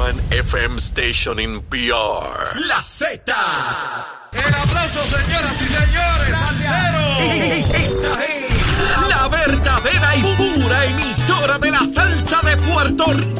one FM station in PR. La Z. El aplauso, señoras y señores. Esta es la verdadera y pura emisora de la salsa de Puerto Rico.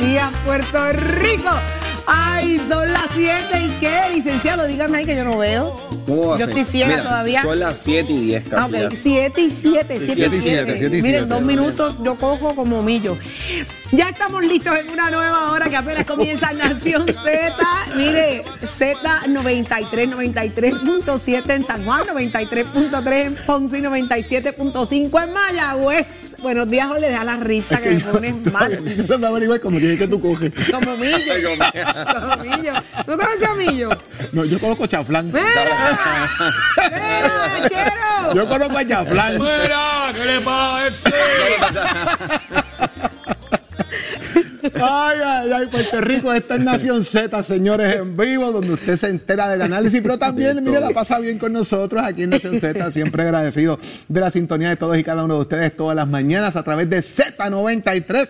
días, Puerto Rico. Ay, son las 7 y qué, licenciado, dígame ahí que yo no veo. ¿Cómo Yo estoy ciega Mira, todavía. Son las 7 y 10 Ah, casi. ok, 7 y 7, 7 siete y y siete, 7. siete y Miren, dos minutos yo cojo como millo. Ya estamos listos en una nueva hora que apenas comienza Nación Z. Mire, Z93, 93.7 en San Juan, 93.3 en Ponce y 97.5 en Mayagüez. Buenos días, Jorge, deja la risa que me pones mal. Averiguar como que, que tú coges. Como millo. Como millo. ¿Tú conoces a millo? No, yo conozco chaflán. ¡Mira! ¡Mira, mechero! Yo conozco a chaflán. Mira, ¿qué le pasa a este? Ay, ay, ay, Puerto Rico, esta es Nación Z, señores, en vivo, donde usted se entera del análisis, pero también, mire, la pasa bien con nosotros aquí en Nación Z, siempre agradecido de la sintonía de todos y cada uno de ustedes todas las mañanas a través de Z93,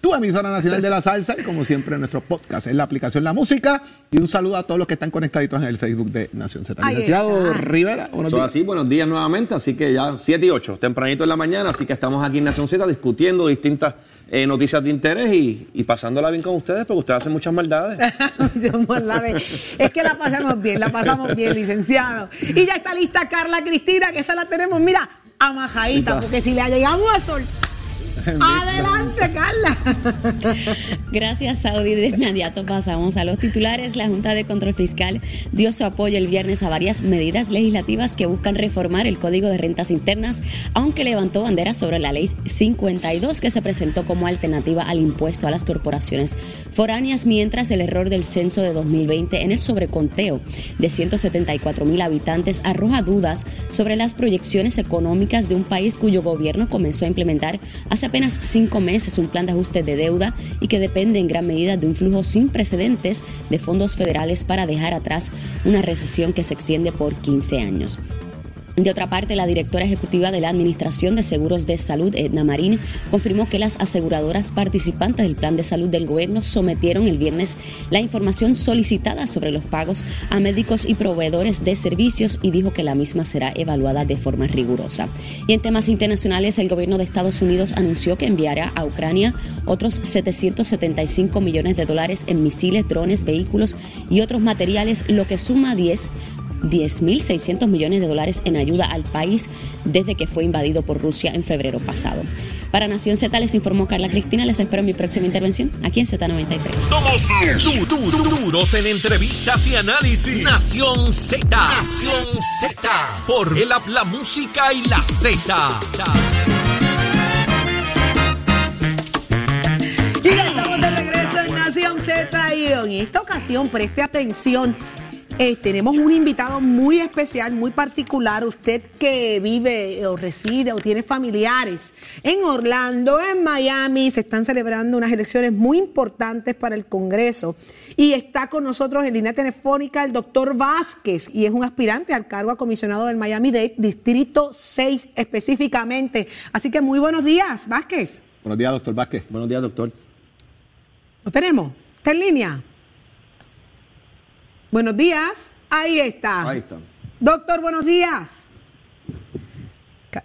tu emisora nacional de la salsa, y como siempre, nuestro podcast en la aplicación La Música, y un saludo a todos los que están conectaditos en el Facebook de Nación Z. Licenciado. Rivera, buenos días. así, buenos días nuevamente. Así que ya 7 y 8, tempranito en la mañana. Así que estamos aquí en Nación Z discutiendo distintas eh, noticias de interés y, y pasándola bien con ustedes, porque ustedes hacen muchas maldades. Yo la ve. Es que la pasamos bien, la pasamos bien, licenciado. Y ya está lista Carla Cristina, que esa la tenemos, mira, amajadita, porque si le llegamos a sol. Adelante, Carla. Gracias, Saudi. De inmediato pasamos a los titulares. La Junta de Control Fiscal dio su apoyo el viernes a varias medidas legislativas que buscan reformar el Código de Rentas Internas, aunque levantó bandera sobre la Ley 52 que se presentó como alternativa al impuesto a las corporaciones foráneas, mientras el error del censo de 2020 en el sobreconteo de 174 mil habitantes arroja dudas sobre las proyecciones económicas de un país cuyo gobierno comenzó a implementar hace apenas cinco meses un plan de ajuste de deuda y que depende en gran medida de un flujo sin precedentes de fondos federales para dejar atrás una recesión que se extiende por 15 años. De otra parte, la directora ejecutiva de la Administración de Seguros de Salud, Edna Marín, confirmó que las aseguradoras participantes del plan de salud del gobierno sometieron el viernes la información solicitada sobre los pagos a médicos y proveedores de servicios y dijo que la misma será evaluada de forma rigurosa. Y en temas internacionales, el gobierno de Estados Unidos anunció que enviará a Ucrania otros 775 millones de dólares en misiles, drones, vehículos y otros materiales, lo que suma 10 10.600 millones de dólares en ayuda al país desde que fue invadido por Rusia en febrero pasado. Para Nación Z les informó Carla Cristina. Les espero en mi próxima intervención aquí en Z93. Somos du- du- du- duros en entrevistas y análisis. Nación Z. Nación Z. Por el app, la música y la Z. Y ya estamos de regreso en Nación Z y en esta ocasión, preste atención. Eh, tenemos un invitado muy especial, muy particular. Usted que vive o reside o tiene familiares en Orlando, en Miami, se están celebrando unas elecciones muy importantes para el Congreso. Y está con nosotros en línea telefónica el doctor Vázquez, y es un aspirante al cargo a comisionado del Miami-Dade, Distrito 6 específicamente. Así que muy buenos días, Vázquez. Buenos días, doctor Vázquez. Buenos días, doctor. ¿Lo tenemos? ¿Está en línea? Buenos días. Ahí está. Ahí está. Doctor, buenos días.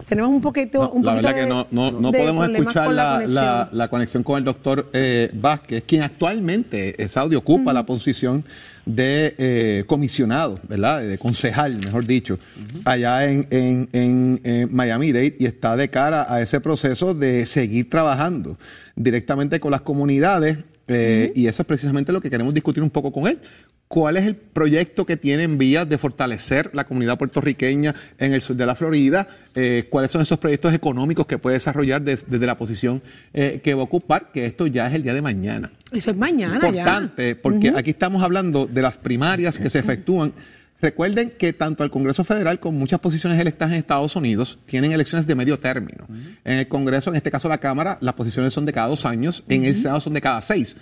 Tenemos un poquito. No, un la poquito verdad de- que no, no, no de podemos escuchar con la, la- conexión. la conexión con el doctor eh, Vázquez, quien actualmente, eh, Saudi, ocupa la posición de eh, comisionado, ¿verdad? De concejal, mejor dicho, allá en, en, en, eh, Miami-Dade y está de cara a ese proceso de seguir trabajando directamente con las comunidades eh, y eso es precisamente lo que queremos discutir un poco con él. ¿Cuál es el proyecto que tiene en vías de fortalecer la comunidad puertorriqueña en el sur de la Florida? Eh, ¿Cuáles son esos proyectos económicos que puede desarrollar des- desde la posición eh, que va a ocupar? Que esto ya es el día de mañana. Eso es mañana Importante, porque aquí estamos hablando de las primarias que se efectúan. Recuerden que tanto el Congreso Federal como muchas posiciones electas en Estados Unidos tienen elecciones de medio término. En el Congreso, en este caso la Cámara, las posiciones son de cada dos años, en el Senado son de cada seis.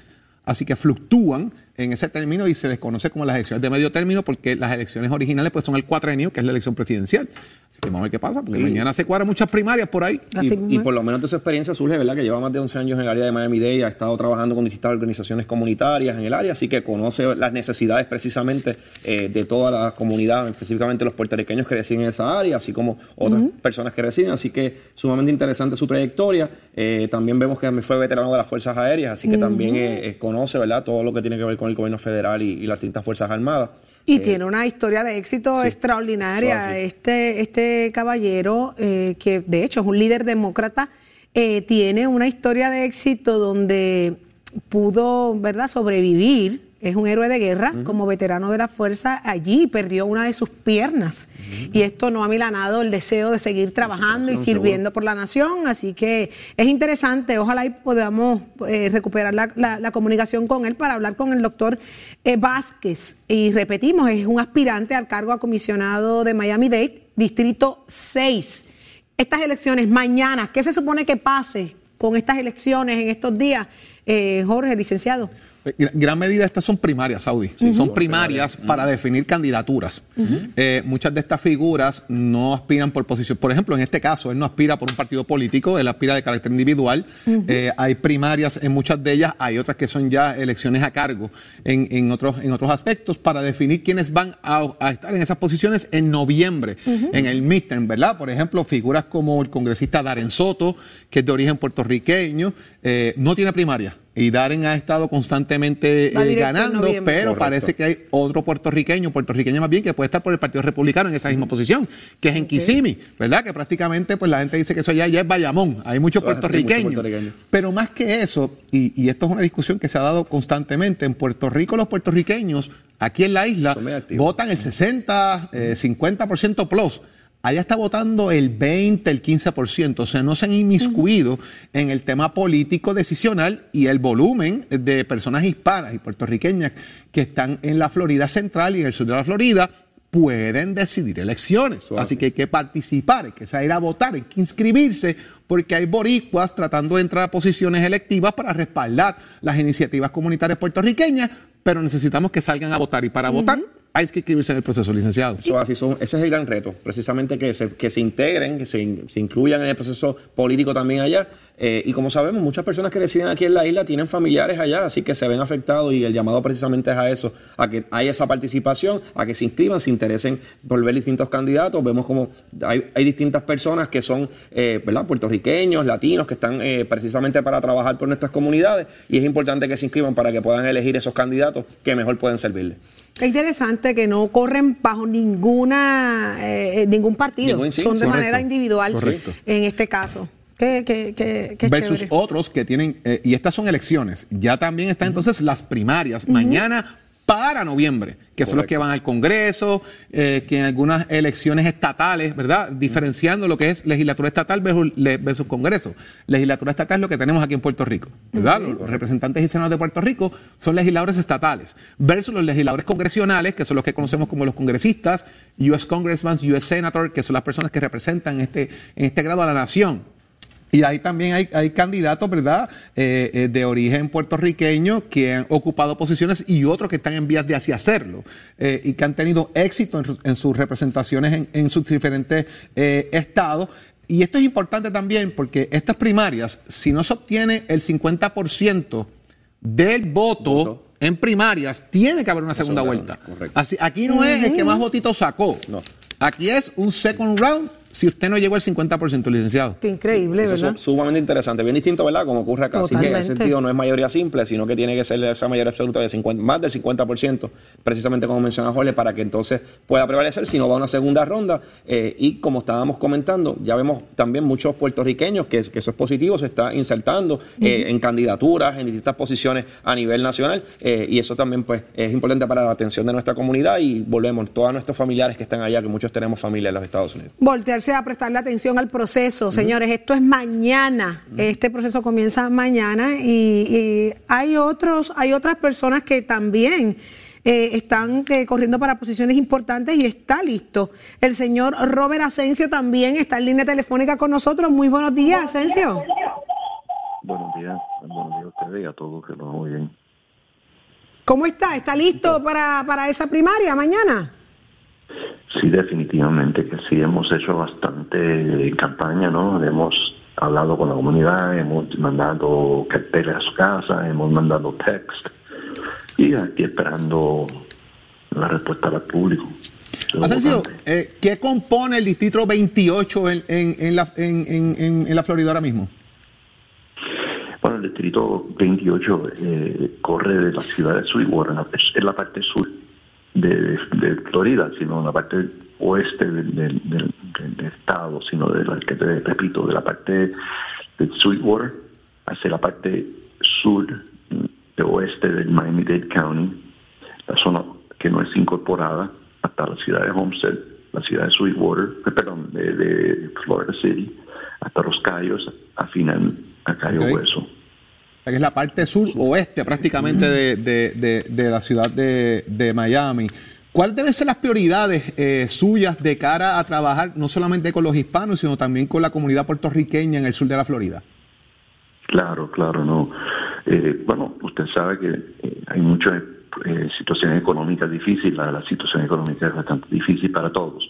Así que fluctúan en ese término y se les conoce como las elecciones de medio término porque las elecciones originales pues son el cuatrenio, que es la elección presidencial. Así que vamos a ver qué pasa, porque mañana se cuadran muchas primarias por ahí. Y, por lo menos de su experiencia surge, ¿verdad? Que lleva más de 11 años en el área de Miami-Dade, ha estado trabajando con distintas organizaciones comunitarias en el área, así que conoce las necesidades precisamente eh, de toda la comunidad, específicamente los puertorriqueños que residen en esa área, así como otras personas que residen, así que sumamente interesante su trayectoria. Eh, también vemos que fue veterano de las Fuerzas Aéreas, así que también eh, eh, conoce, ¿verdad? Todo lo que tiene que ver con el gobierno federal y, y las distintas Fuerzas Armadas. Y Eh, tiene una historia de éxito sí. extraordinaria. Así. Este, este caballero, eh, que de hecho es un líder demócrata, eh, tiene una historia de éxito donde pudo, ¿verdad?, sobrevivir. Es un héroe de guerra, como veterano de la fuerza, allí perdió una de sus piernas. Y esto no ha milanado el deseo de seguir trabajando y seguro. sirviendo por la nación. Así que es interesante. Ojalá y podamos eh, recuperar la, la- la comunicación con él para hablar con el doctor eh, Vázquez. Y repetimos, es un aspirante al cargo a comisionado de Miami-Dade, Distrito 6. Estas elecciones mañana, ¿qué se supone que pase con estas elecciones en estos días? Eh, Jorge, licenciado. Gra- Gran medida estas son primarias, Saudi. Son primarias para definir candidaturas. Eh, muchas de estas figuras no aspiran por posición. Por ejemplo, en este caso, él no aspira por un partido político, él aspira de carácter individual. Eh, hay primarias en muchas de ellas, hay otras que son ya elecciones a cargo en, en otros, en otros aspectos para definir quiénes van a, a estar en esas posiciones en noviembre, en el midterm, ¿verdad? Por ejemplo, figuras como el congresista Darren Soto, que es de origen puertorriqueño, eh, no tiene primaria. Y Darren ha estado constantemente eh, ganando, pero Correcto. parece que hay otro puertorriqueño, puertorriqueña más bien, que puede estar por el Partido Republicano en esa misma posición, que es en Kissimmee, ¿verdad? Que prácticamente pues la gente dice que eso ya, ya es Bayamón, hay muchos puertorriqueños. Pero más que eso, y, y esto es una discusión que se ha dado constantemente, en Puerto Rico los puertorriqueños, aquí en la isla, votan el 60, eh, 50% plus. Allá está votando el 20, el 15%. O sea, no se han inmiscuido en el tema político decisional y el volumen de personas hispanas y puertorriqueñas que están en la Florida Central y en el sur de la Florida pueden decidir elecciones. Así. que hay que participar, hay que salir a votar, hay que inscribirse, porque hay boricuas tratando de entrar a posiciones electivas para respaldar las iniciativas comunitarias puertorriqueñas, pero necesitamos que salgan a votar. Y para votar hay que inscribirse en el proceso, licenciado. Eso así son, ese es el gran reto, precisamente que se, que se integren, que se, se incluyan en el proceso político también allá. Eh, y como sabemos, muchas personas que residen aquí en la isla tienen familiares allá, así que se ven afectados y el llamado precisamente es a eso, a que haya esa participación, a que se inscriban, se interesen por ver distintos candidatos. Vemos como hay, hay distintas personas que son eh, ¿verdad? puertorriqueños, latinos, que están eh, precisamente para trabajar por nuestras comunidades y es importante que se inscriban para que puedan elegir esos candidatos que mejor pueden servirles. Es interesante que no corren bajo ninguna eh, ningún partido, Ningún, sí, son de correcto, manera individual correcto. en este caso. Qué, qué, qué, qué versus chévere. otros que tienen, eh, y estas son elecciones, ya también están entonces las primarias, mañana para noviembre, que son los que van al Congreso, eh, que en algunas elecciones estatales, ¿verdad? Diferenciando lo que es legislatura estatal versus, le- versus Congreso. Legislatura estatal es lo que tenemos aquí en Puerto Rico, ¿verdad? Los representantes y senadores de Puerto Rico son legisladores estatales, versus los legisladores congresionales, que son los que conocemos como los congresistas, US Congressman, US Senator, que son las personas que representan este, en este grado a la nación. Y ahí también hay, hay candidatos, ¿verdad?, eh, eh, de origen puertorriqueño que han ocupado posiciones y otros que están en vías de así hacerlo eh, y que han tenido éxito en, su- en sus representaciones en, en sus diferentes eh, estados. Y esto es importante también porque estas primarias, si no se obtiene el 50% del voto, Voto. en primarias, tiene que haber una segunda vuelta. correcto. Así, aquí no es el que más votitos sacó. No. Aquí es un second round si usted no llegó al 50%, licenciado. Qué increíble, Eso ¿verdad? es sumamente interesante, bien distinto, ¿verdad? Como ocurre acá. Así que en Totalmente. ese sentido no es mayoría simple, sino que tiene que ser esa mayoría absoluta de 50, más del 50%, precisamente como menciona Jorge, para que entonces pueda prevalecer si no va a una segunda ronda. Eh, y como estábamos comentando, ya vemos también muchos puertorriqueños que, que eso es positivo, se está insertando eh, en candidaturas, en distintas posiciones a nivel nacional. eh, y eso también pues es importante para la atención de nuestra comunidad y volvemos, todos nuestros familiares que están allá, que muchos tenemos familia en los Estados Unidos. Voltearse a prestarle atención al proceso, señores. Esto es mañana. Este proceso comienza mañana y, y hay otros, hay otras personas que también eh, están eh, corriendo para posiciones importantes y está listo. El señor Robert Asensio también está en línea telefónica con nosotros. Muy buenos días, Asensio. Buenos días, buenos días a ustedes y a todos que nos oyen. ¿Cómo está? ¿Está listo para, para esa primaria mañana? Sí, definitivamente que sí, hemos hecho bastante campaña, ¿no? Hemos hablado con la comunidad, hemos mandado carteles a su casa, hemos mandado text y aquí esperando la respuesta del público. Asensio, eh, ¿qué compone el distrito 28 en, en- en la, en- en- en- en la Florida ahora mismo? Bueno, el distrito 28 eh, corre de la ciudad de Sweetwater, en la parte sur de, Florida, sino en la parte oeste del, del- del- del- del estado, sino de la que te repito, de la parte de Sweetwater hacia la parte sur de oeste del Miami-Dade County, la zona que no es incorporada hasta la ciudad de Homestead, la ciudad de Sweetwater, eh, perdón, de, de Florida City, hasta Los Cayos, a final a Cayo. Hueso. Que es la parte sur-oeste prácticamente de, de- de- la ciudad de, Miami. ¿Cuáles deben ser las prioridades eh, suyas de cara a trabajar no solamente con los hispanos, sino también con la comunidad puertorriqueña en el sur de la Florida? Claro, claro, no. Eh, bueno, usted sabe que eh, hay muchas eh, situaciones económicas difíciles, la, la situación económica es bastante difícil para todos.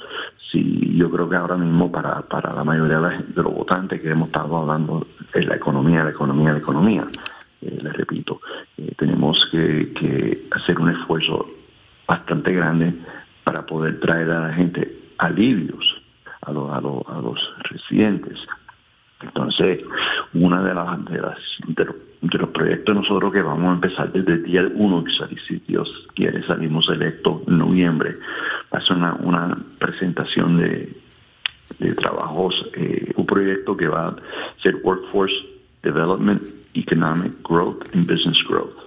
Sí, yo creo que ahora mismo para, para la mayoría de los votantes que hemos estado hablando es la economía, la economía, la economía. Eh, les repito, eh, tenemos que, que hacer un esfuerzo bastante grande para poder traer a la gente alivios a, los a, los- a los residentes. Entonces, una de las, de de los, proyectos nosotros que vamos a empezar desde el día 1, que sali- si Dios quiere salimos electos en noviembre, va a ser una, una presentación de, de trabajos, eh, un proyecto que va a ser Workforce Development, Economic Growth and Business Growth.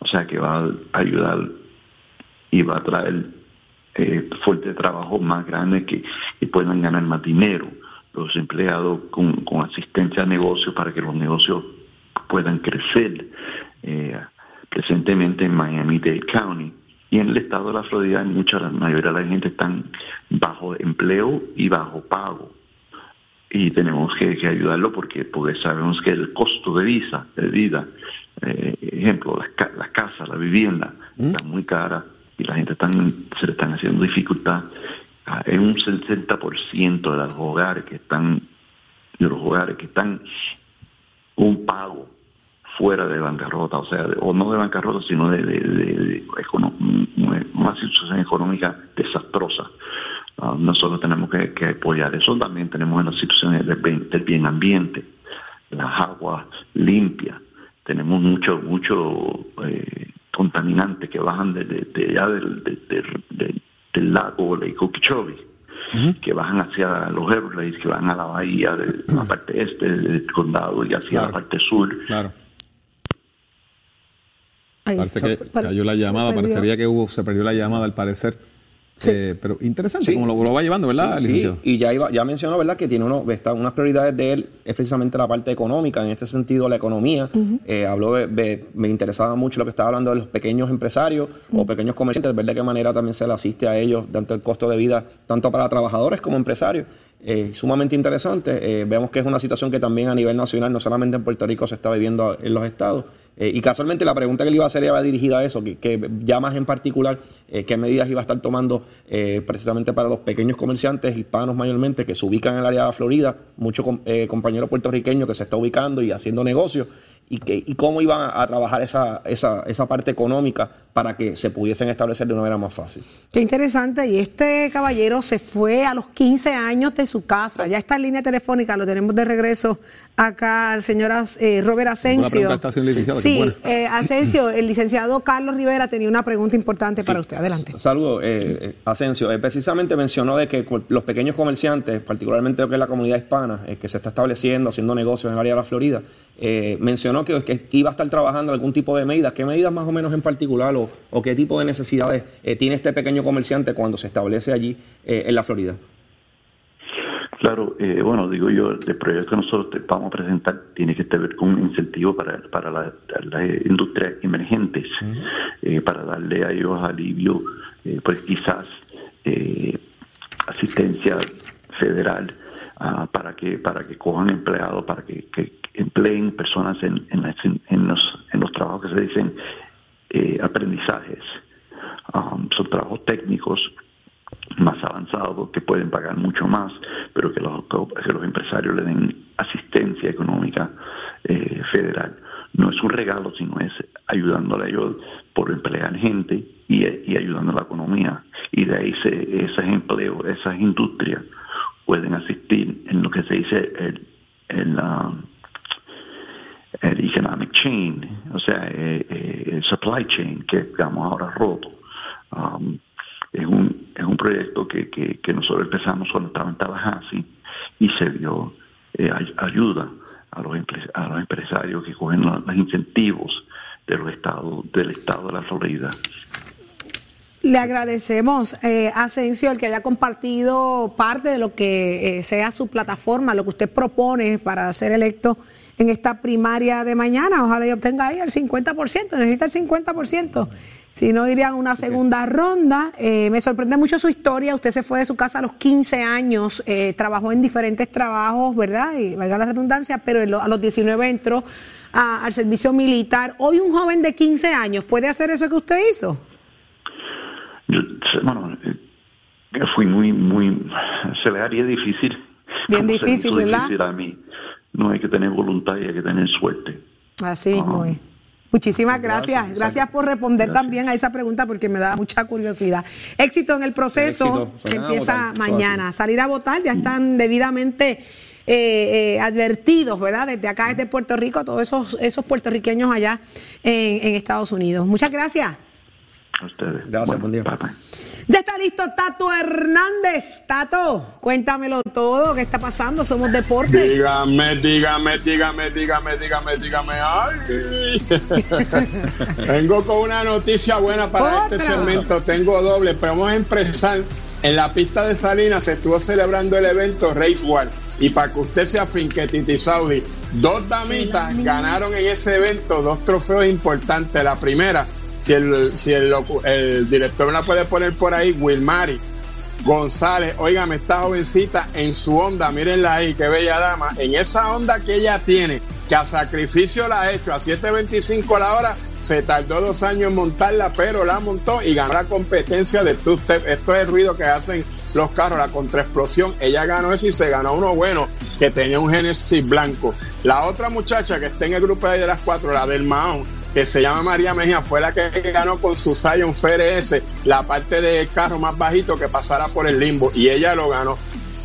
O sea que va a ayudar y va a traer eh, fuentes de trabajo más grandes que, que puedan ganar más dinero. Los empleados con, con asistencia a negocios para que los negocios puedan crecer. Eh, presentemente en Miami-Dade County y en el estado de la Florida mucha la mayoría de la gente están bajo empleo y bajo pago y tenemos que, que ayudarlo porque porque sabemos que el costo de vida de vida eh, ejemplo las, las casas la vivienda están muy caras y la gente están, se le están haciendo dificultad en un 60% de los hogares que están de los hogares que están un pago fuera de bancarrota, o sea, o no de bancarrota, sino de, de- de- de una situación económica desastrosa. Ah, nosotros tenemos que, apoyar eso. También tenemos en las situaciones del bien, ambiente, las aguas limpias. Tenemos mucho, mucho eh, contaminantes que bajan de, allá del, de- de- de- del lago Lake Okeechobee que bajan hacia los Everglades, que van a la bahía de la parte este del condado y hacia Claro. la parte sur. Claro. Ahí que cayó la llamada, parecería que hubo, se perdió la llamada al parecer. Sí. Eh, pero interesante Sí. como lo, lo va llevando, ¿verdad, Sí, licenciado? y ya iba, ya mencionó, ¿verdad?, que tiene uno, está, unas prioridades de él, es precisamente la parte económica, en este sentido la economía. Eh, habló de, de- me interesaba mucho lo que estaba hablando de los pequeños empresarios o pequeños comerciantes, ver de qué manera también se le asiste a ellos, tanto el costo de vida, tanto para trabajadores como empresarios. Eh, sumamente interesante. Vemos que es una situación que también a nivel nacional, no solamente en Puerto Rico, se está viviendo en los estados. Eh, y casualmente la pregunta que le iba a hacer iba dirigida a eso, que, que ya más en particular, eh, qué medidas iba a estar tomando eh, precisamente para los pequeños comerciantes hispanos mayormente que se ubican en el área de la Florida, muchos eh, compañeros puertorriqueños que se está ubicando y haciendo negocios. Y, que, y cómo iban a, a trabajar esa, esa, esa parte económica para que se pudiesen establecer de una manera más fácil. Qué interesante. Y este caballero se fue a los 15 años de su casa. Ya está en línea telefónica, lo tenemos de regreso acá al señor eh, Robert Asensio. pregunta Sí, eh, Asensio, el licenciado Carlos Rivera tenía una pregunta importante para usted. Adelante. Saludos, eh, eh, Asensio. Eh, precisamente mencionó de que los pequeños comerciantes, particularmente lo que es la comunidad hispana, eh, que se está estableciendo, haciendo negocios en el área de la Florida, eh, mencionó que, que iba a estar trabajando algún tipo de medidas. ¿Qué medidas más o menos en particular o, o qué tipo de necesidades eh, tiene este pequeño comerciante cuando se establece allí eh, en la Florida? Claro, eh, bueno, digo yo, el proyecto que nosotros vamos a presentar tiene que ver con un incentivo para, para la- las industrias emergentes, eh, para darle a ellos alivio, eh, pues quizás eh, asistencia federal ah, para que para que cojan empleados, para que, que empleen personas en, en, las- en los, en los trabajos que se dicen eh, aprendizajes. Um, son trabajos técnicos más avanzados que pueden pagar mucho más, pero que los, que los empresarios le den asistencia económica eh, federal. No es un regalo, sino es ayudándole a ellos por emplear gente y, y ayudando a la economía. Y de ahí se, esos empleos, esas industrias pueden asistir en lo que se dice el, el, um, el economic chain, o sea, eh, eh, el supply chain, que digamos ahora roto. Um, es un, es un proyecto que, que, nosotros empezamos cuando estaba en Tallahassee y se dio eh, ay- ayuda a los, a los empresarios que cogen los, incentivos de los estados, del estado de la Florida. Le agradecemos, eh, Asensio, el que haya compartido parte de lo que sea su plataforma, lo que usted propone para ser electo en esta primaria de mañana. Ojalá y obtenga ahí el 50%, necesita el 50%. Si no, iría a una segunda ronda. Eh, me sorprende mucho su historia. Usted se fue de su casa a los 15 años, eh, trabajó en diferentes trabajos, ¿verdad? Y valga la redundancia, pero a los 19 entró a- al servicio militar. Hoy un joven de 15 años puede hacer eso que usted hizo. Yo, bueno, eh, fui muy, muy, se le haría difícil. Bien difícil, ¿verdad? difícil a mí. No hay que tener voluntad y hay que tener suerte. Así mismo es. Muchísimas gracias. Gracias, por responder también a esa pregunta porque me da mucha curiosidad. Éxito en el proceso Éxito. que Salgan a empieza votar. Mañana. Salir a votar ya están debidamente eh, eh, advertidos, ¿verdad? Desde acá, desde Puerto Rico, todos esos, esos puertorriqueños allá en, en Estados Unidos. Muchas gracias. A ustedes. Gracias, buen día. bye, bye. Ya está listo Tato Hernández. Tato, cuéntamelo todo. ¿Qué está pasando? Somos deporte. Dígame, dígame, dígame, dígame, dígame, dígame. Ay. Vengo con una noticia buena para Otra. este segmento. Tengo doble, pero vamos a empezar. En la pista de Salinas se estuvo celebrando el evento Race War. Y para que usted sea finque, Titi Saudi, dos damitas ganaron en ese evento dos trofeos importantes. La primera, si el, si el, director me la puede poner por ahí, Wilmary González, óigame, esta jovencita en su onda, mírenla ahí, qué bella dama, en esa onda que ella tiene, que a sacrificio la ha hecho, a 7.25 la hora, se tardó dos años en montarla, pero la montó y ganó la competencia de two step. Esto es el ruido que hacen los carros, la contraexplosión. Ella ganó eso y se ganó uno bueno, que tenía un Genesis blanco. La otra muchacha que está en el grupo de las cuatro, la del Mahón, que se llama María Mejía, fue la que ganó con su Scion FRS la parte del carro más bajito que pasara por el limbo y ella lo ganó.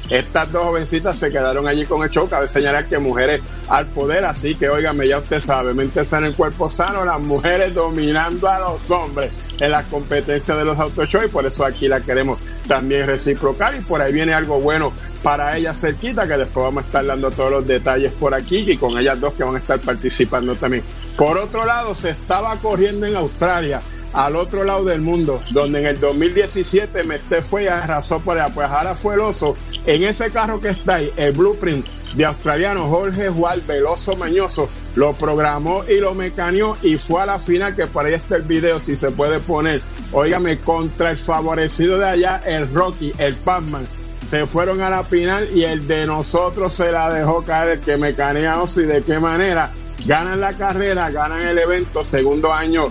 Estas dos jovencitas se quedaron allí con el show. Cabe señalar que mujeres al poder, así que óigame, ya usted sabe, mente sana en cuerpo sano, las mujeres dominando a los hombres en las competencias de los auto show y por eso aquí la queremos también reciprocar y por ahí viene algo bueno para ellas cerquita que después vamos a estar dando todos los detalles por aquí y con ellas dos que van a estar participando también. Por otro lado, se estaba corriendo en Australia al otro lado del mundo, donde en el 2017 Mestre fue y arrasó por allá, pues ahora fue el oso, en ese carro que está ahí, el blueprint de australiano Jorge Juan Veloso Mañoso, lo programó y lo mecaneó y fue a la final, que por ahí está el video, si se puede poner, óigame, contra el favorecido de allá, el Rocky, el Pacman, se fueron a la final y el de nosotros se la dejó caer, el que mecanea oso y de qué manera, ganan la carrera, ganan el evento, segundo año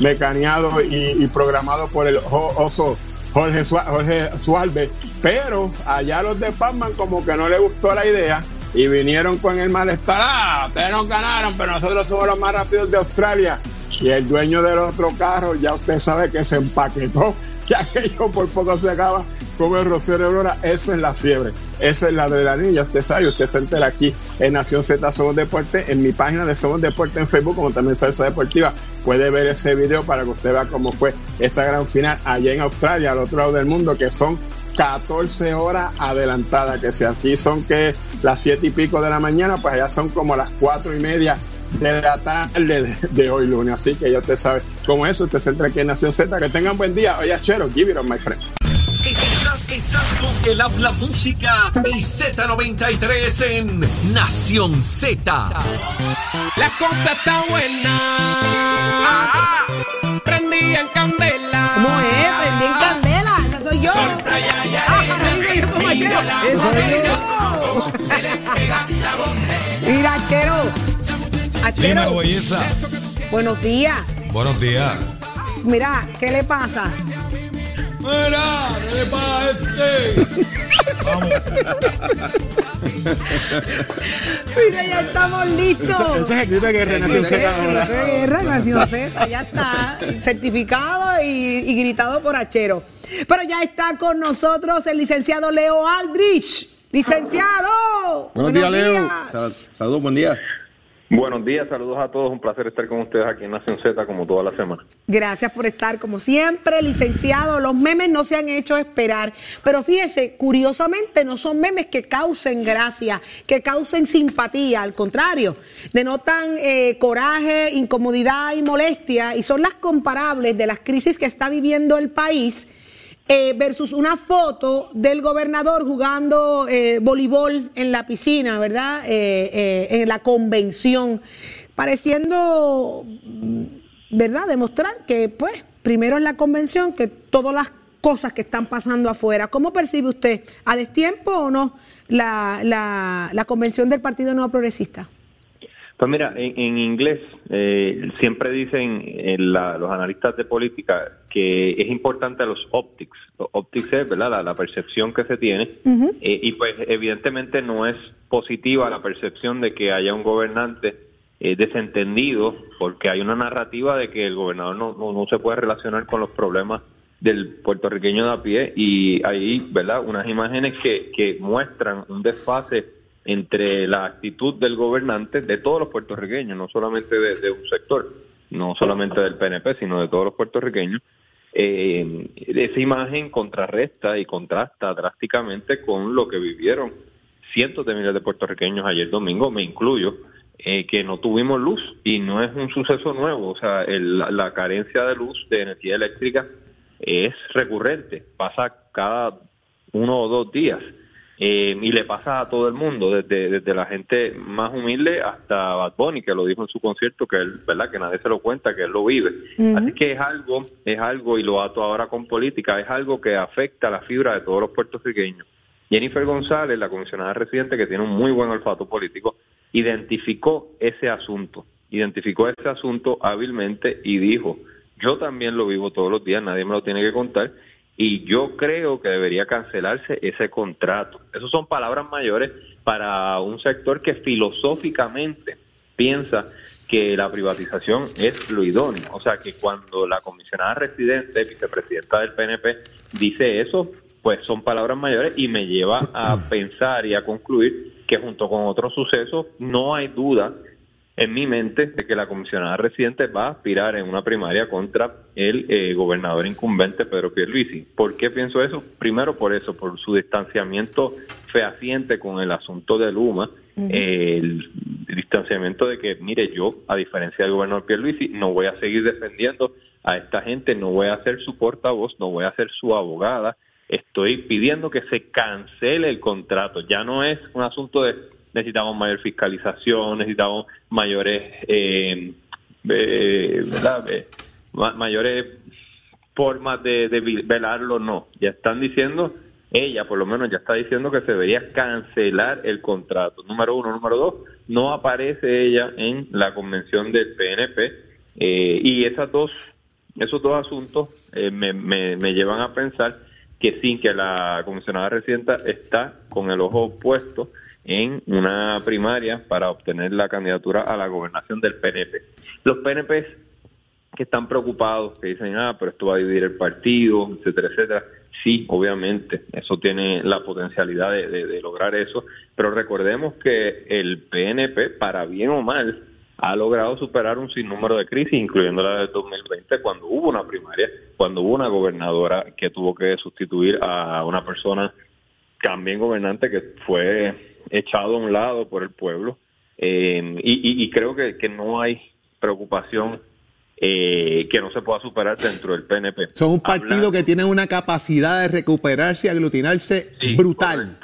mecaneado y, y programado por el oso Jorge, Jorge Suárez, pero allá los de Pacman como que no le gustó la idea y vinieron con el malestar. Ah, ustedes no ganaron, pero nosotros somos los más rápidos de Australia. Y el dueño del otro carro, ya usted sabe que se empaquetó, que aquello por poco se acaba como el Rocío Aurora. Eso es la fiebre, eso es la la niña. Usted sabe, usted se entera aquí en Nación Z Somos Deporte, en mi página de Somos Deporte en Facebook, como también Salsa Deportiva. Puede ver ese video para que usted vea cómo fue esa gran final allá en Australia, al otro lado del mundo, que son 14 horas adelantadas, que si aquí son que las 7 y pico de la mañana, pues allá son como las 4 y media de la tarde de, hoy lunes. Así que ya usted sabe cómo es, usted se entra aquí en Nación Z. Que tengan buen día. Oye, Chero, give it on, my friend. El habla música y Z93 en Nación Z. La cosa está buena. Prendí en candela. ¿Cómo es? Prendí en candela. Esa soy yo. Ah. Mira, Chero. Achero, Dime, belleza. buenos días. Buenos días. Mira, ¿qué le pasa? Mira, ¿qué le pasa a este? Vamos. Mira, ya estamos listos. Ese es el grito de guerra Nación Z. El grito de guerra, Nación Z, ya está certificado y, y gritado por Achero. Pero ya está con nosotros el licenciado Leo Aldrich. Licenciado. Buenos días, Leo. Sal- Saludos, buen día. Buenos días, saludos a todos. Un placer estar con ustedes aquí en Nación Z como toda la semana. Gracias por estar como siempre, licenciado. Los memes no se han hecho esperar, pero fíjese, curiosamente no son memes que causen gracia, que causen simpatía, al contrario, denotan eh, coraje, incomodidad y molestia y son las comparables de las crisis que está viviendo el país. Eh, versus una foto del gobernador jugando eh, voleibol en la piscina, ¿verdad? Eh, eh, en la convención, pareciendo ¿verdad? Demostrar que, pues, primero es la convención que todas las cosas que están pasando afuera. ¿Cómo percibe usted, a destiempo o no, la, la, la convención del Partido Nuevo Progresista? Pues mira, en, en inglés eh, siempre dicen eh, la- los analistas de política que es importante los optics. Los optics es ¿verdad? La, la percepción que se tiene eh, y pues evidentemente no es positiva la percepción de que haya un gobernante eh, desentendido porque hay una narrativa de que el gobernador no, no, no se puede relacionar con los problemas del puertorriqueño de a pie y hay verdad unas imágenes que, que muestran un desfase entre la actitud del gobernante de todos los puertorriqueños, no solamente de, un sector, no solamente del PNP, sino de todos los puertorriqueños. Eh, esa imagen contrarresta y contrasta drásticamente con lo que vivieron cientos de miles de puertorriqueños ayer domingo, me incluyo, eh, que no tuvimos luz y no es un suceso nuevo, o sea, el- la, la carencia de luz, de energía eléctrica, es recurrente, pasa cada uno o dos días eh, y le pasa a todo el mundo, desde, desde la gente más humilde hasta Bad Bunny, que lo dijo en su concierto, que él, ¿verdad? Que nadie se lo cuenta, que él lo vive. Así que es algo, es algo, y lo ato ahora con política, es algo que afecta la fibra de todos los puertorriqueños. Jennifer González, la comisionada residente, que tiene un muy buen olfato político, identificó ese asunto, identificó ese asunto hábilmente y dijo, yo también lo vivo todos los días, nadie me lo tiene que contar, y yo creo que debería cancelarse ese contrato. Esas son palabras mayores para un sector que filosóficamente piensa que la privatización es lo idóneo. O sea, que cuando la comisionada residente, vicepresidenta del PNP, dice eso, pues son palabras mayores y me lleva a pensar y a concluir que junto con otros sucesos no hay duda en mi mente de que la comisionada residente va a aspirar en una primaria contra el eh, gobernador incumbente Pedro Pierluisi. ¿Por qué pienso eso? Primero por eso, por su distanciamiento fehaciente con el asunto de Luma, eh, el distanciamiento de que, mire, yo, a diferencia del gobernador Pierluisi, no voy a seguir defendiendo a esta gente, no voy a ser su portavoz, no voy a ser su abogada, estoy pidiendo que se cancele el contrato. Ya no es un asunto de necesitamos mayor fiscalización, necesitamos mayores, eh, eh. Eh, ma- mayores formas de, de velarlo, no. Ya están diciendo, ella por lo menos ya está diciendo que se debería cancelar el contrato. Número uno. Número dos, no aparece ella en la convención del PNP eh, y esas dos, esos dos asuntos eh, me, me, me llevan a pensar que sí, que la comisionada residenta está con el ojo puesto en una primaria para obtener la candidatura a la gobernación del PNP. Los PNP que están preocupados, que dicen, ah, pero esto va a dividir el partido, etcétera, etcétera. Sí, obviamente, eso tiene la potencialidad de, de- lograr eso, pero recordemos que el PNP, para bien o mal, ha logrado superar un sinnúmero de crisis, incluyendo la del 2020, cuando hubo una primaria, cuando hubo una gobernadora que tuvo que sustituir a una persona también gobernante que fue echado a un lado por el pueblo. Eh, y, y- y creo que, que no hay preocupación eh, que no se pueda superar dentro del PNP. Son un partido que tiene una capacidad de recuperarse y aglutinarse brutal.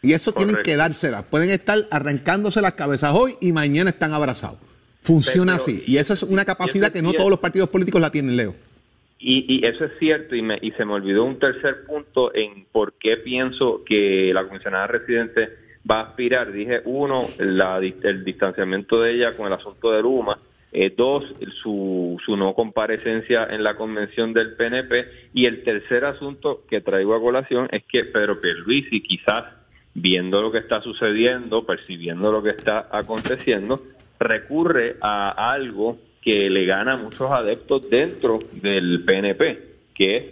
Y eso tienen que dársela. Pueden estar arrancándose las cabezas hoy y mañana están abrazados. Funciona Pero- así. Y eso es una capacidad que no todos los partidos políticos la tienen, Leo. Y, y eso es cierto, y, me- y se me olvidó un tercer punto en por qué pienso que la comisionada residente va a aspirar. Dije, uno, la el distanciamiento de ella con el asunto de Luma. Eh, dos, su, su no comparecencia en la convención del PNP. Y el tercer asunto que traigo a colación es que Pedro Pierluisi, quizás viendo lo que está sucediendo, percibiendo lo que está aconteciendo, recurre a algo que le gana a muchos adeptos dentro del PNP, que es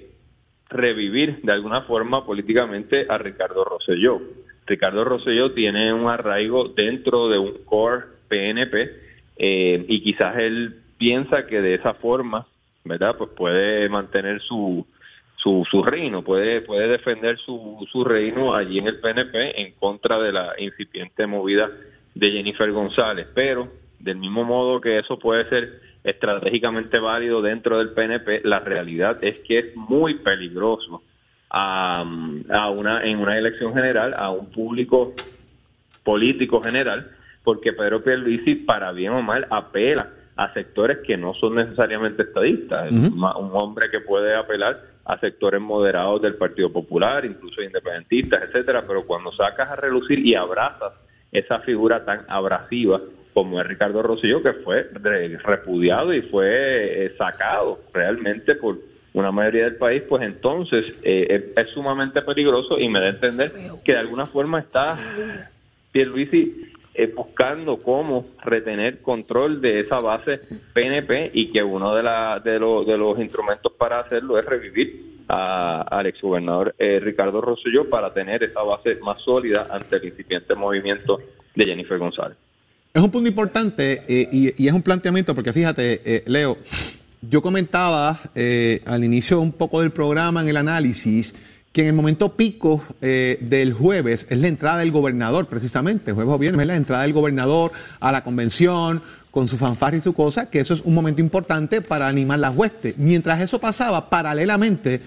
revivir de alguna forma políticamente a Ricardo Rosselló. Ricardo Rosselló tiene un arraigo dentro de un core PNP eh, y quizás él piensa que de esa forma, ¿verdad? Pues puede mantener su su, su reino, puede puede defender su, su reino allí en el PNP en contra de la incipiente movida de Jennifer González, pero del mismo modo que eso puede ser estratégicamente válido dentro del PNP, la realidad es que es muy peligroso a, a una en una elección general a un público político general, porque Pedro Pierluisi, para bien o mal, apela a sectores que no son necesariamente estadistas. Un hombre que puede apelar a sectores moderados del Partido Popular, incluso independentistas, etcétera, pero cuando sacas a relucir y abrazas esa figura tan abrasiva como es Ricardo Rosselló, que fue re- repudiado y fue eh, sacado realmente por una mayoría del país, pues entonces eh, es, es sumamente peligroso y me da a entender que de alguna forma está Pierluisi eh, buscando cómo retener control de esa base PNP y que uno de, la, de, lo- de los instrumentos para hacerlo es revivir a- al exgobernador eh, Ricardo Rosselló para tener esa base más sólida ante el incipiente movimiento de Jennifer González. Es un punto importante eh, y, y es un planteamiento porque fíjate, eh, Leo, yo comentaba eh, al inicio un poco del programa en el análisis que en el momento pico eh, del jueves es la entrada del gobernador, precisamente, jueves o viernes, es la entrada del gobernador a la convención con su fanfarra y su cosa, que eso es un momento importante para animar las huestes. Mientras eso pasaba, paralelamente,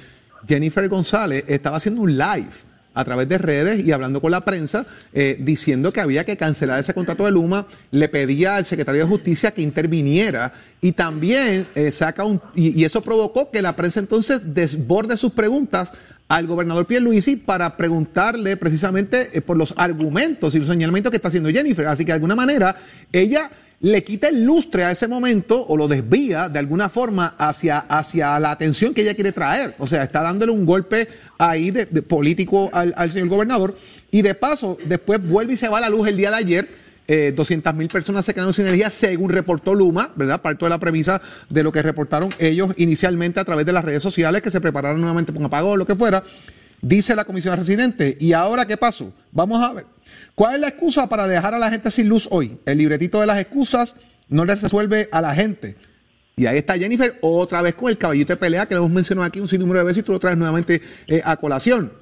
Jennifer González estaba haciendo un live a través de redes y hablando con la prensa, eh, diciendo que había que cancelar ese contrato de Luma, le pedía al secretario de Justicia que interviniera y también eh, saca un... Y, eso provocó que la prensa entonces desborde sus preguntas al gobernador Pierluisi para preguntarle precisamente eh, por los argumentos y los señalamientos que está haciendo Jennifer. Así que de alguna manera ella le quita el lustre a ese momento o lo desvía de alguna forma hacia, hacia la atención que ella quiere traer. O sea, está dándole un golpe ahí de, político al, al señor gobernador. Y de paso, después vuelve y se va a la luz el día de ayer. Eh, 200 mil personas se quedaron sin energía, según reportó Luma, ¿verdad? Parto de la premisa de lo que reportaron ellos inicialmente a través de las redes sociales, que se prepararon nuevamente para un o lo que fuera. Dice la comisión residente. ¿Y ahora qué pasó? Vamos a ver. ¿Cuál es la excusa para dejar a la gente sin luz hoy? El libretito de las excusas no le resuelve a la gente. Y ahí está Jennifer otra vez con el caballito de pelea que le hemos mencionado aquí un sinnúmero de veces y tú lo traes nuevamente eh, a colación.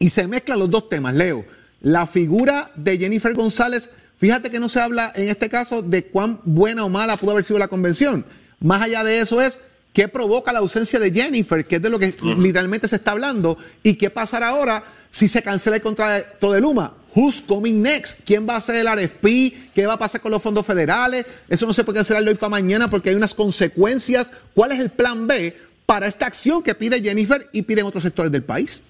Y se mezclan los dos temas, Leo. La figura de Jennifer González, fíjate que no se habla en este caso de cuán buena o mala pudo haber sido la convención. Más allá de eso es qué provoca la ausencia de Jennifer, que es de lo que literalmente se está hablando, y qué pasará ahora si se cancela el contrato de Luma. Who's coming next? ¿Quién va a ser el RFP? ¿Qué va a pasar con los fondos federales? Eso no se puede cancelar de hoy para mañana porque hay unas consecuencias. ¿Cuál es el plan B para esta acción que pide Jennifer y piden otros sectores del país?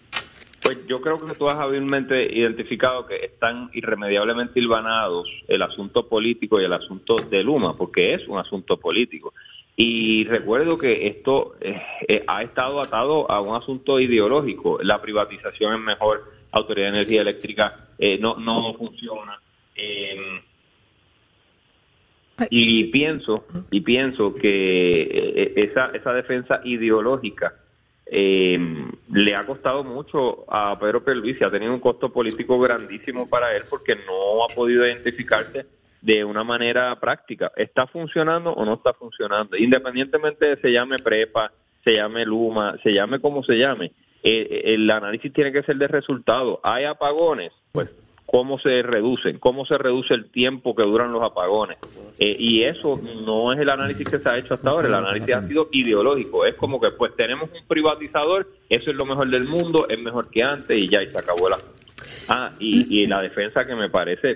Pues yo creo que tú has hábilmente identificado que están irremediablemente hilvanados el asunto político y el asunto de Luma, porque es un asunto político. Y recuerdo que esto eh, eh, ha estado atado a un asunto ideológico. La privatización es mejor Autoridad de Energía Eléctrica eh, no, no funciona. Eh, y pienso, y pienso que eh, esa, esa defensa ideológica eh, le ha costado mucho a Pedro Pierluisi, ha tenido un costo político grandísimo para él porque no ha podido identificarse de una manera práctica. ¿Está funcionando o no está funcionando? Independientemente de se llame prepa, se llame Luma, se llame como se llame, eh, el análisis tiene que ser de resultado. ¿Hay apagones? Pues cómo se reducen, cómo se reduce el tiempo que duran los apagones. Eh, y eso no es el análisis que se ha hecho hasta ahora, el análisis ha sido ideológico. Es como que pues tenemos un privatizador, eso es lo mejor del mundo, es mejor que antes y ya, y se acabó asunto. Ah, y, y la defensa que me parece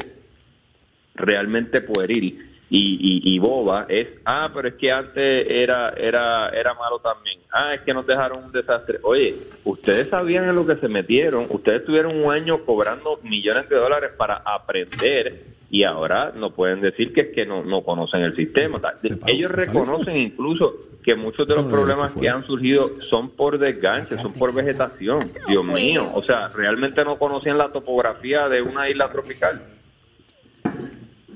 realmente pueril y, y, y boba es, ah, pero es que antes era, era, era malo también. Ah, es que nos dejaron un desastre. Oye, ustedes sabían en lo que se metieron, ustedes tuvieron un año cobrando millones de dólares para aprender y ahora no pueden decir que es que no, no conocen el sistema. Ellos reconocen incluso que muchos de los problemas que han surgido son por desganche, son por vegetación. Dios mío, o sea, realmente no conocían la topografía de una isla tropical.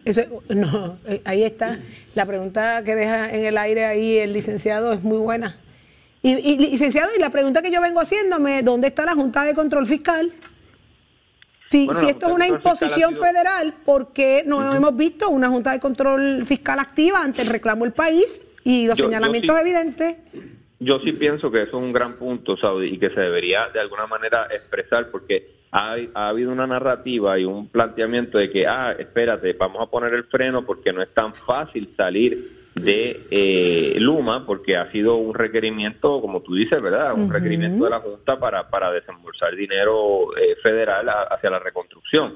Eso, no, eh, ahí está. La pregunta que deja en el aire ahí el licenciado es muy buena. Y, y, licenciado, y la pregunta que yo vengo haciéndome, ¿dónde está la Junta de Control Fiscal? Si, Bueno, si esto es una imposición sido- federal, ¿por qué no hemos visto una Junta de Control Fiscal activa ante el reclamo del país y los Yo- yo señalamientos sí. evidentes? Yo sí pienso que eso es un gran punto, Saudi, y que se debería de alguna manera expresar, porque ha, ha habido una narrativa y un planteamiento de que, ah, espérate, vamos a poner el freno porque no es tan fácil salir de eh, Luma, porque ha sido un requerimiento, como tú dices, ¿verdad? Un requerimiento de la Junta para, para desembolsar dinero eh, federal a- hacia la reconstrucción.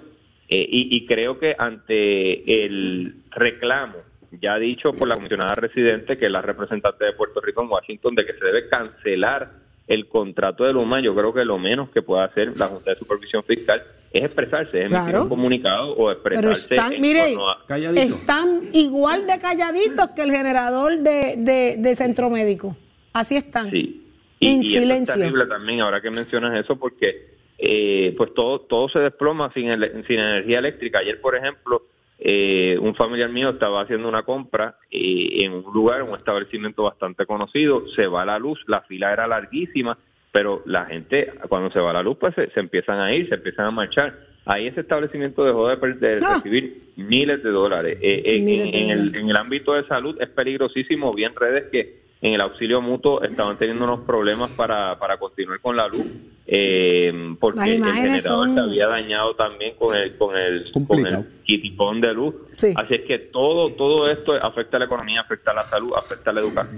Eh, y, y creo que ante el reclamo ya dicho por la comisionada residente, que es la representante de Puerto Rico en Washington, de que se debe cancelar el contrato de Luma, yo creo que lo menos que puede hacer la Junta de Supervisión Fiscal es expresarse, es emitir Claro. un comunicado o Pero expresarse están, mire, a... están igual de calladitos que el generador de, de, de centro médico. Así están. Sí. Y, en y eso es silencio. terrible también, ahora que mencionas eso, porque eh, pues todo todo se desploma sin, ele- sin energía eléctrica. Ayer, por ejemplo, eh, un familiar mío estaba haciendo una compra eh, en un lugar, un establecimiento bastante conocido, se va la luz, la fila era larguísima, pero la gente, cuando se va la luz, pues se, se empiezan a ir, se empiezan a marchar. Ahí ese establecimiento dejó de, de Ah. recibir miles de dólares. Eh, eh, Miles en, de en el, en el ámbito de salud es peligrosísimo. Vi en redes que en el auxilio mutuo estaban teniendo unos problemas para, para continuar con la luz, eh, porque el generador son- se había dañado también con el con el, con el kitipón de luz. Así es que todo todo esto afecta a la economía, afecta a la salud, afecta a la educación.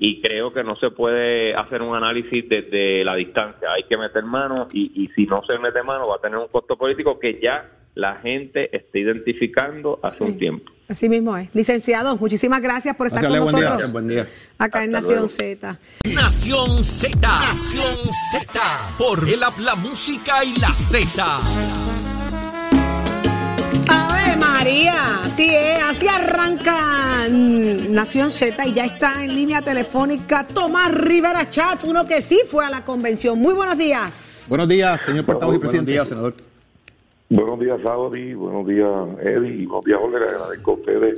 Y creo que no se puede hacer un análisis desde la distancia. Hay que meter mano y, y si no se mete mano va a tener un costo político que ya la gente está identificando hace un tiempo. Así mismo es. Licenciado, muchísimas gracias por estar Gracias, con buen día. nosotros. Buen día. Acá en Nación luego. Z. Nación Z. Nación Z. Por el la música y la Z. Ave María, así es, así arranca Nación Z y ya está en línea telefónica Tomás Rivera Chats, uno que sí fue a la convención. Muy buenos días. Buenos días, señor portavoz y presidente. días, senador. Buenos días, Saudi. Buenos días, Eddie. Buenos días, Jorge. Le agradezco a ustedes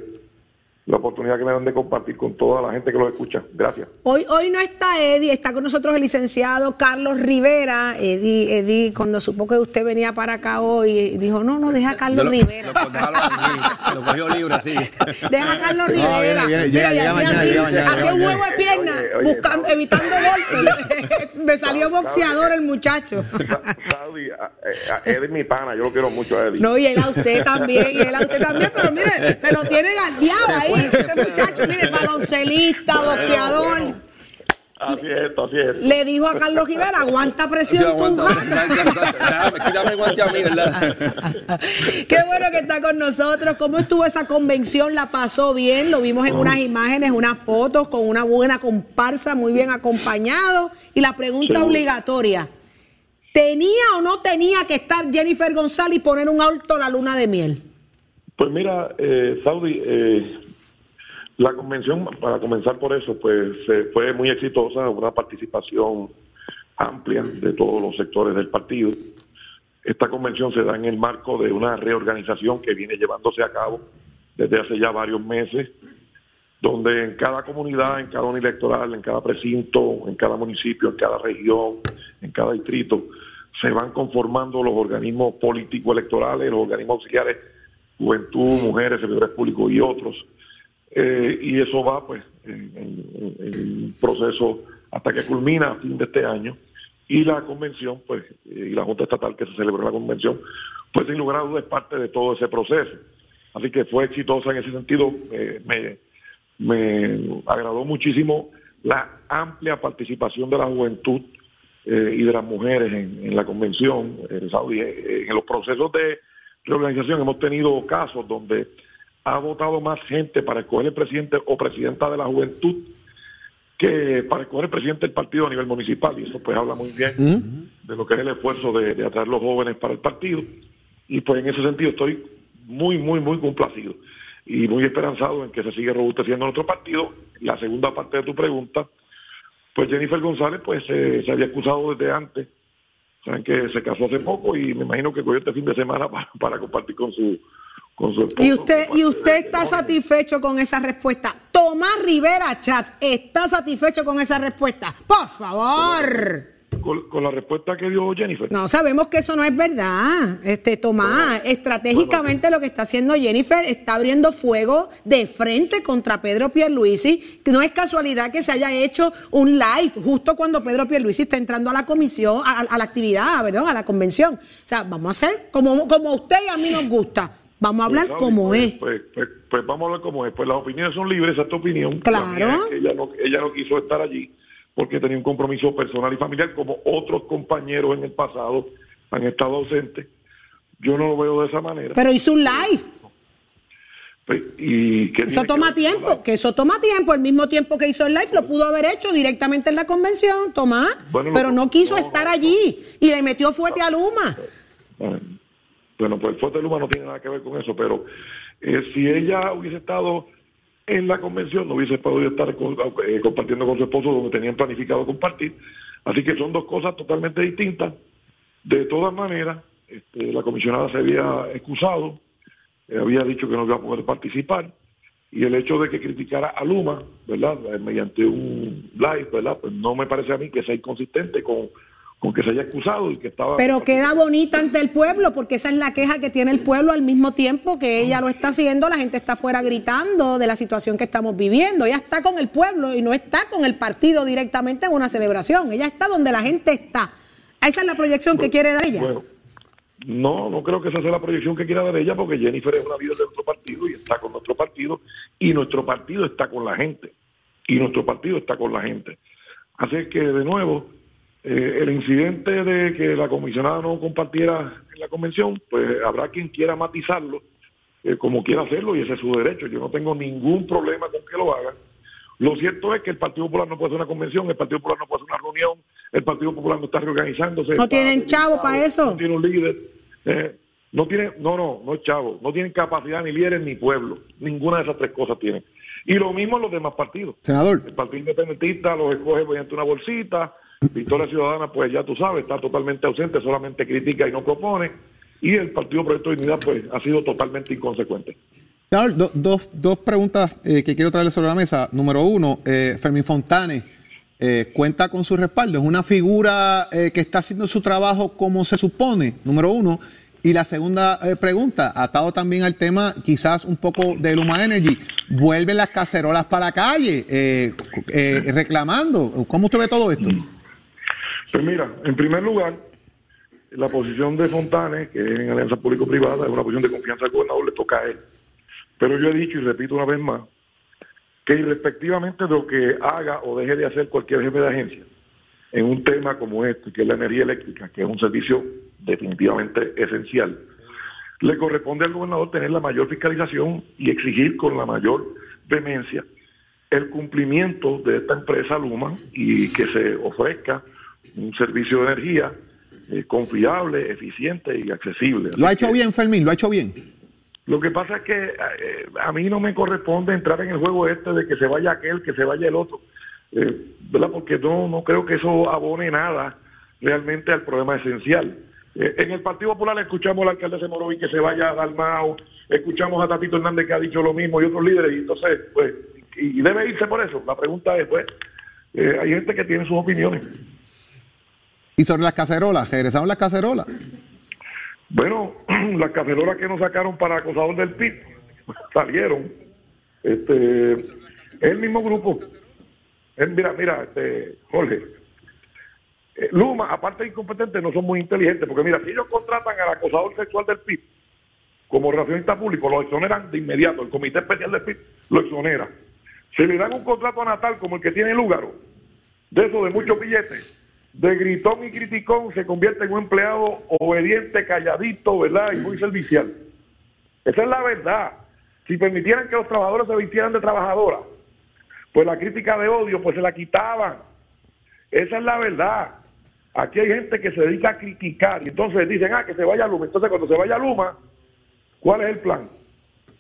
la oportunidad que me dan de compartir con toda la gente que los escucha. Gracias. Hoy, hoy no está Eddie, está con nosotros el licenciado Carlos Rivera. Eddie, Eddie, cuando supo que usted venía para acá hoy, dijo, no, no, deja a Carlos Lo- Rivera. Lo, así, lo cogió libre, sí. Deja a Carlos No, Rivera. viene, viene, Mira, llega, y llega mañana, así, llega mañana, hacía llega un juego de piernas, Oye, oye, buscando, evitando golpes. Me salió boxeador el muchacho. Saudi, a- a- a Eddie es mi pana. Yo lo quiero mucho a Eddie. No, y él a usted también, y él a usted también, pero mire, me lo tiene galdeado ahí, este muchacho, mire, baloncelista, boxeador. Así es esto, así es. Le dijo a Carlos Rivera, aguanta presión tú, Quítame el guante a mí, ¿verdad? Qué bueno que está con nosotros. ¿Cómo estuvo esa convención? ¿La pasó bien? Lo vimos en unas imágenes, unas fotos con una buena comparsa, muy bien acompañado. Y la pregunta Sí. obligatoria. ¿Tenía o no tenía que estar Jennifer González y poner un alto a la luna de miel? Pues mira, eh, Saudi, eh, la convención, para comenzar por eso, pues fue muy exitosa, una participación amplia de todos los sectores del partido. Esta convención se da en el marco de una reorganización que viene llevándose a cabo desde hace ya varios meses, donde en cada comunidad, en cada unidad electoral, en cada precinto, en cada municipio, en cada región, en cada distrito, se van conformando los organismos políticos electorales, los organismos auxiliares, juventud, mujeres, servidores públicos y otros. Eh, y eso va pues en, en- en proceso hasta que culmina a fin de este año. Y la convención pues eh, y la junta estatal que se celebró en la convención pues sin lugar a dudas es parte de todo ese proceso. Así que fue exitosa en ese sentido. Eh, me, me agradó muchísimo la amplia participación de la juventud y de las mujeres en, en la convención. Eh, en los procesos de reorganización. Hemos tenido casos donde ha votado más gente para escoger el presidente o presidenta de la juventud que para escoger el presidente del partido a nivel municipal. Y eso pues habla muy bien de lo que es el esfuerzo de, de atraer los jóvenes para el partido. Y pues en ese sentido estoy muy, muy, muy complacido y muy esperanzado en que se siga robusteciendo nuestro partido. La segunda parte de tu pregunta, pues Jennifer González pues eh, se había acusado desde antes. Saben que se casó hace poco y me imagino que cogió este fin de semana para, para compartir con su con su esposo. Y usted, y usted está satisfecho con esa respuesta. Tomás Rivera Chats, ¿está satisfecho con esa respuesta? Por favor. Con, con la respuesta que dio Jennifer. No, sabemos que eso no es verdad. Este, Tomás, estratégicamente lo que está haciendo Jennifer está abriendo fuego de frente contra Pedro Pierluisi. No es casualidad que se haya hecho un live justo cuando Pedro Pierluisi está entrando a la comisión, a, a la actividad, ¿verdad? A la convención. O sea, vamos a hacer como, como a usted y a mí nos gusta. Vamos a hablar Pues, como pues, es. Pues, pues, pues vamos a hablar como es. Pues las opiniones son libres, esa es tu opinión. Claro. Es que ella, no, ella no quiso estar allí porque tenía un compromiso personal y familiar, como otros compañeros en el pasado han estado ausentes. Yo no lo veo de esa manera. Pero hizo un live. Pues, y Eso que toma tiempo, que eso toma tiempo. El mismo tiempo que hizo el live lo pudo haber hecho directamente en la convención, Tomás. Bueno, pero no- quiso no, estar allí y le metió fuerte a Luma. Bueno, pues el Fuerte Luma no tiene nada que ver con eso, pero eh, si ella hubiese estado en la convención, no hubiese podido estar eh, compartiendo con su esposo donde tenían planificado compartir. Así que son dos cosas totalmente distintas. De todas maneras, este, la comisionada se había excusado, eh, había dicho que no iba a poder participar, y el hecho de que criticara a Luma, ¿verdad?, mediante un live, ¿verdad?, pues no me parece a mí que sea inconsistente con, con que se haya excusado y que estaba... Pero queda bonita ante el pueblo, porque esa es la queja que tiene el pueblo al mismo tiempo que ella lo está haciendo, la gente está afuera gritando de la situación que estamos viviendo. Ella está con el pueblo y no está con el partido directamente en una celebración. Ella está donde la gente está. Esa es la proyección que quiere dar ella. Bueno, no, no creo que esa sea la proyección que quiera dar ella, porque Jennifer es una líder de nuestro partido y está con nuestro partido, y nuestro partido está con la gente, y nuestro partido está con la gente. Así es que, de nuevo, eh, el incidente de que la comisionada no compartiera en la convención, pues habrá quien quiera matizarlo eh, como quiera hacerlo, y ese es su derecho. Yo no tengo ningún problema con que lo hagan. Lo cierto es que el Partido Popular no puede hacer una convención, el Partido Popular no puede hacer una reunión, el Partido Popular no está reorganizándose. No tienen chavo para eso. No tiene un líder. eh, no tiene, no, no, no es chavo. No tienen capacidad ni líderes ni pueblo. Ninguna de esas tres cosas tienen. Y lo mismo en los demás partidos. Senador. El Partido Independentista los escoge mediante una bolsita. Victoria Ciudadana, pues ya tú sabes, está totalmente ausente, solamente critica y no propone. Y el Partido Proyecto de Unidad, pues ha sido totalmente inconsecuente. Senador, do- dos, dos preguntas eh, que quiero traerle sobre la mesa. Número uno, eh, Fermín Fontane eh, cuenta con su respaldo. Es una figura eh, que está haciendo su trabajo como se supone, número uno. Y la segunda eh, pregunta, atado también al tema quizás un poco de Luma Energy, vuelven las cacerolas para la calle eh, reclamando. ¿Cómo usted ve todo esto? Pues mira, en primer lugar, la posición de Fontane, que es en alianza público-privada, es una posición de confianza al gobernador, le toca a él. Pero yo he dicho y repito una vez más, que irrespectivamente de lo que haga o deje de hacer cualquier jefe de agencia en un tema como este, que es la energía eléctrica, que es un servicio definitivamente esencial, le corresponde al gobernador tener la mayor fiscalización y exigir con la mayor vehemencia el cumplimiento de esta empresa Luma y que se ofrezca un servicio de energía eh, confiable, eficiente y accesible. Lo ha hecho bien, Fermín, lo ha hecho bien. Lo que pasa es que eh, a mí no me corresponde entrar en el juego este de que se vaya aquel, que se vaya el otro, eh, ¿verdad? Porque no, no creo que eso abone nada realmente al problema esencial. En el Partido Popular escuchamos al alcalde de Moroví que se vaya a Dalmao, escuchamos a Tatito Hernández que ha dicho lo mismo y otros líderes, y entonces, pues, y, y debe irse por eso. La pregunta es, pues, eh, hay gente que tiene sus opiniones. Y sobre las cacerolas, regresaron las cacerolas. Bueno, las cacerolas que nos sacaron para acosador del PIB salieron. Este, es el mismo grupo. Es- mira, mira, este, Jorge. eh, Luma, aparte de incompetentes, no son muy inteligentes, porque mira, si ellos contratan al acosador sexual del PIB como relacionista público, lo exoneran de inmediato. El Comité Especial del PIB lo exonera. Se le dan un contrato a Natal como el que tiene Lúgaro, de eso de muchos billetes, de gritón y criticón, se convierte en un empleado obediente, calladito, ¿verdad? Y muy servicial. Esa es la verdad. Si permitieran que los trabajadores se vistieran de trabajadoras, pues la crítica de odio, pues se la quitaban. Esa es la verdad. Aquí hay gente que se dedica a criticar y entonces dicen, ah, que se vaya Luma. Entonces, cuando se vaya Luma, ¿cuál es el plan?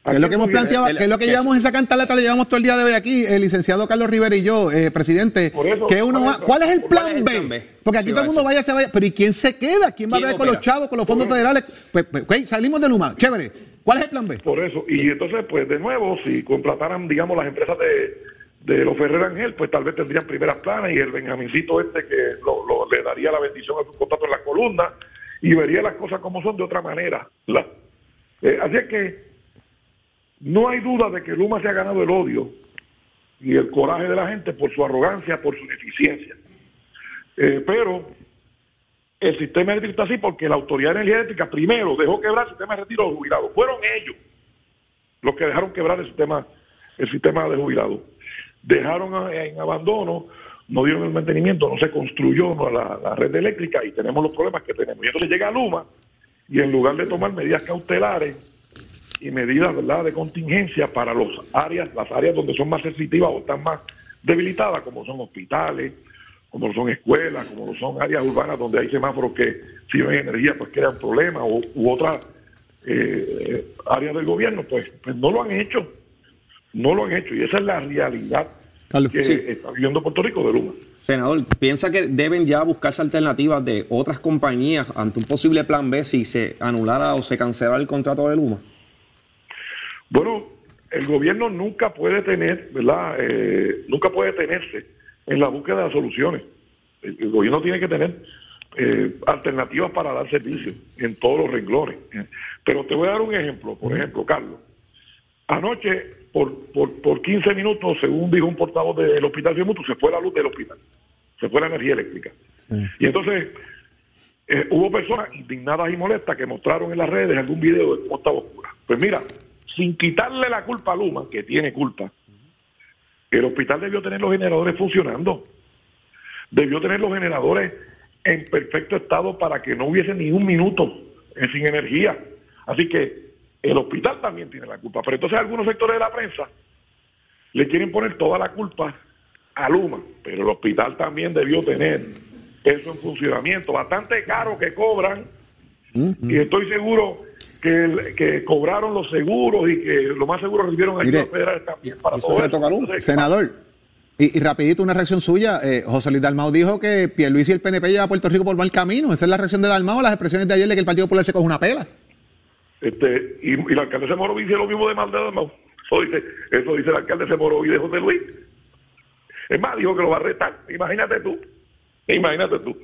Que es lo que hemos planteado, que es lo que llevamos esa cantaleta, le llevamos todo el día de hoy aquí, el licenciado Carlos Rivera y yo, eh, presidente. que uno va- ¿Cuál es el plan B? Porque aquí Sí, todo el mundo vaya, se vaya. Pero ¿y quién se queda? ¿Quién va a ¿Quién ver con los chavos, con los fondos federales? Pues, pues, salimos de Luma, chévere. ¿Cuál es el plan B? Por eso, y entonces, pues de nuevo, si contrataran, digamos, las empresas de, de los Ferrer Ángel, pues tal vez tendrían primeras planas y el Benjamincito este que lo, lo- le daría la bendición a su contrato en la columna y vería las cosas como son de otra manera. La- eh, así es que no hay duda de que Luma se ha ganado el odio y el coraje de la gente por su arrogancia, por su ineficiencia. Eh, pero el sistema eléctrico está así porque la Autoridad de Energía Eléctrica primero dejó quebrar el sistema de retiro de jubilados. Fueron ellos los que dejaron quebrar el sistema, el sistema de jubilados. Dejaron en abandono, no dieron el mantenimiento, no se construyó la, la red eléctrica y tenemos los problemas que tenemos. Y entonces llega Luma y en lugar de tomar medidas cautelares y medidas ¿verdad? de contingencia para los áreas, las áreas donde son más sensitivas o están más debilitadas, como son hospitales, como son escuelas, como son áreas urbanas donde hay semáforos que si no hay energía pues crean problemas o, u otras eh, áreas del gobierno, pues, pues no lo han hecho. No lo han hecho y esa es la realidad que Sí. está viviendo Puerto Rico de Luma. Senador, ¿piensa que deben ya buscarse alternativas de otras compañías ante un posible plan B si se anulara o se cancelara el contrato de Luma? Bueno, el gobierno nunca puede tener, ¿verdad? Eh, nunca puede tenerse en la búsqueda de soluciones. El, el gobierno tiene que tener eh, alternativas para dar servicio en todos los renglones. Eh, Pero te voy a dar un ejemplo, por ejemplo, Carlos. Anoche, por, por, por 15 minutos, según dijo un portavoz del Hospital Mutu, se fue la luz del hospital, se fue la energía eléctrica. Y entonces eh, hubo personas indignadas y molestas que mostraron en las redes algún video de cómo estaba oscura. Pues mira, sin quitarle la culpa a Luma, que tiene culpa, el hospital debió tener los generadores funcionando. Debió tener los generadores en perfecto estado para que no hubiese ni un minuto sin energía. Así que el hospital también tiene la culpa. Pero entonces algunos sectores de la prensa le quieren poner toda la culpa a Luma, pero el hospital también debió tener eso en funcionamiento. Bastante caro que cobran y estoy seguro que, cobraron los seguros y que lo más seguro recibieron ayuda federal también para todo eso. Entonces, Senador, y, y rapidito una reacción suya. eh, José Luis Dalmau dijo que Pierluisi y el PNP lleva a Puerto Rico por mal camino. Esa es la reacción de Dalmau a las expresiones de ayer de que el Partido Popular se coge una pela. Este, y, y la alcaldesa Moroví dice lo mismo de Maldonado. Mau. Eso dice, eso dice el alcalde de Moroví de José Luis. Es más, dijo que lo va a retar. Imagínate tú. Imagínate tú.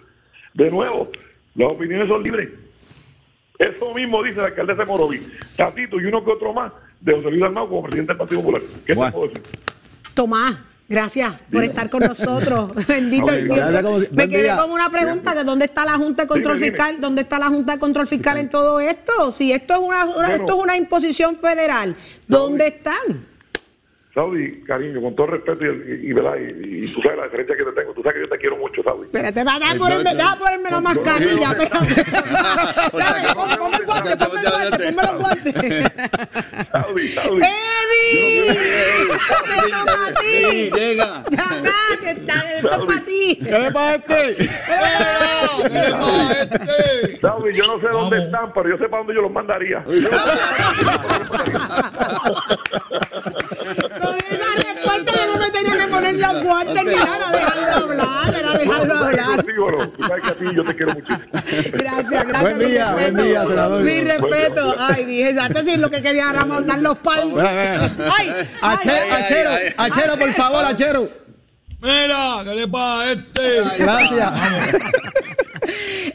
De nuevo, las opiniones son libres. Eso mismo dice el alcalde de Moroví. Tatito y uno que otro más de José Luis Dalmau como presidente del Partido Popular. ¿Qué te puedo decir? Tomás, gracias por estar con nosotros. Bendito el Dios. gracias, como si- Me quedé día. con una pregunta, que ¿dónde está la Junta de Control Dime. Fiscal? ¿Dónde está la Junta de Control Fiscal en todo esto? Si esto es una, una- Bueno. esto es una imposición federal, ¿dónde están? Saudi, cariño, con todo respeto y, y, ¿verdad? y, y tú sabes la diferencia que te tengo. Tú sabes que yo te quiero mucho, Saudi. Espérate, va, déjame ponerme, déjame ponerme la mascarilla, espérate. Dame, ponme, ponme el guante, ponme el guante, ponme los guantes. Saudi, Saudi. ¡Eddie! ¡Te a ti! llega! Esto es para ti. ¿Qué le pasa a este? Saudi, yo no sé dónde están, pero yo sé para dónde yo los mandaría. Con esa respuesta yo no me tenía que poner los guantes ni nada, dejarlo hablar, era dejarlo hablar. Sí, bueno, tú sabes que a ti yo te quiero muchísimo. Gracias, gracias. Buen mi día, buen respeto. día, senador. Mi respeto. Ay, dije, exacto, sí, lo que quería era mandar los palos. Ay, Ache- ay, ay, Achero, ay, ay. Achero, por favor, Achero. Mira, ¿qué le pasa a este? Gracias.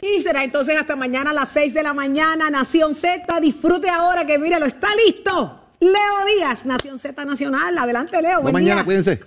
Y será entonces hasta mañana a las 6 de la mañana, Nación Z. Disfrute ahora que míralo, está listo. Leo Díaz, Nación Z Nacional. Adelante, Leo. Buen mañana, día. cuídense.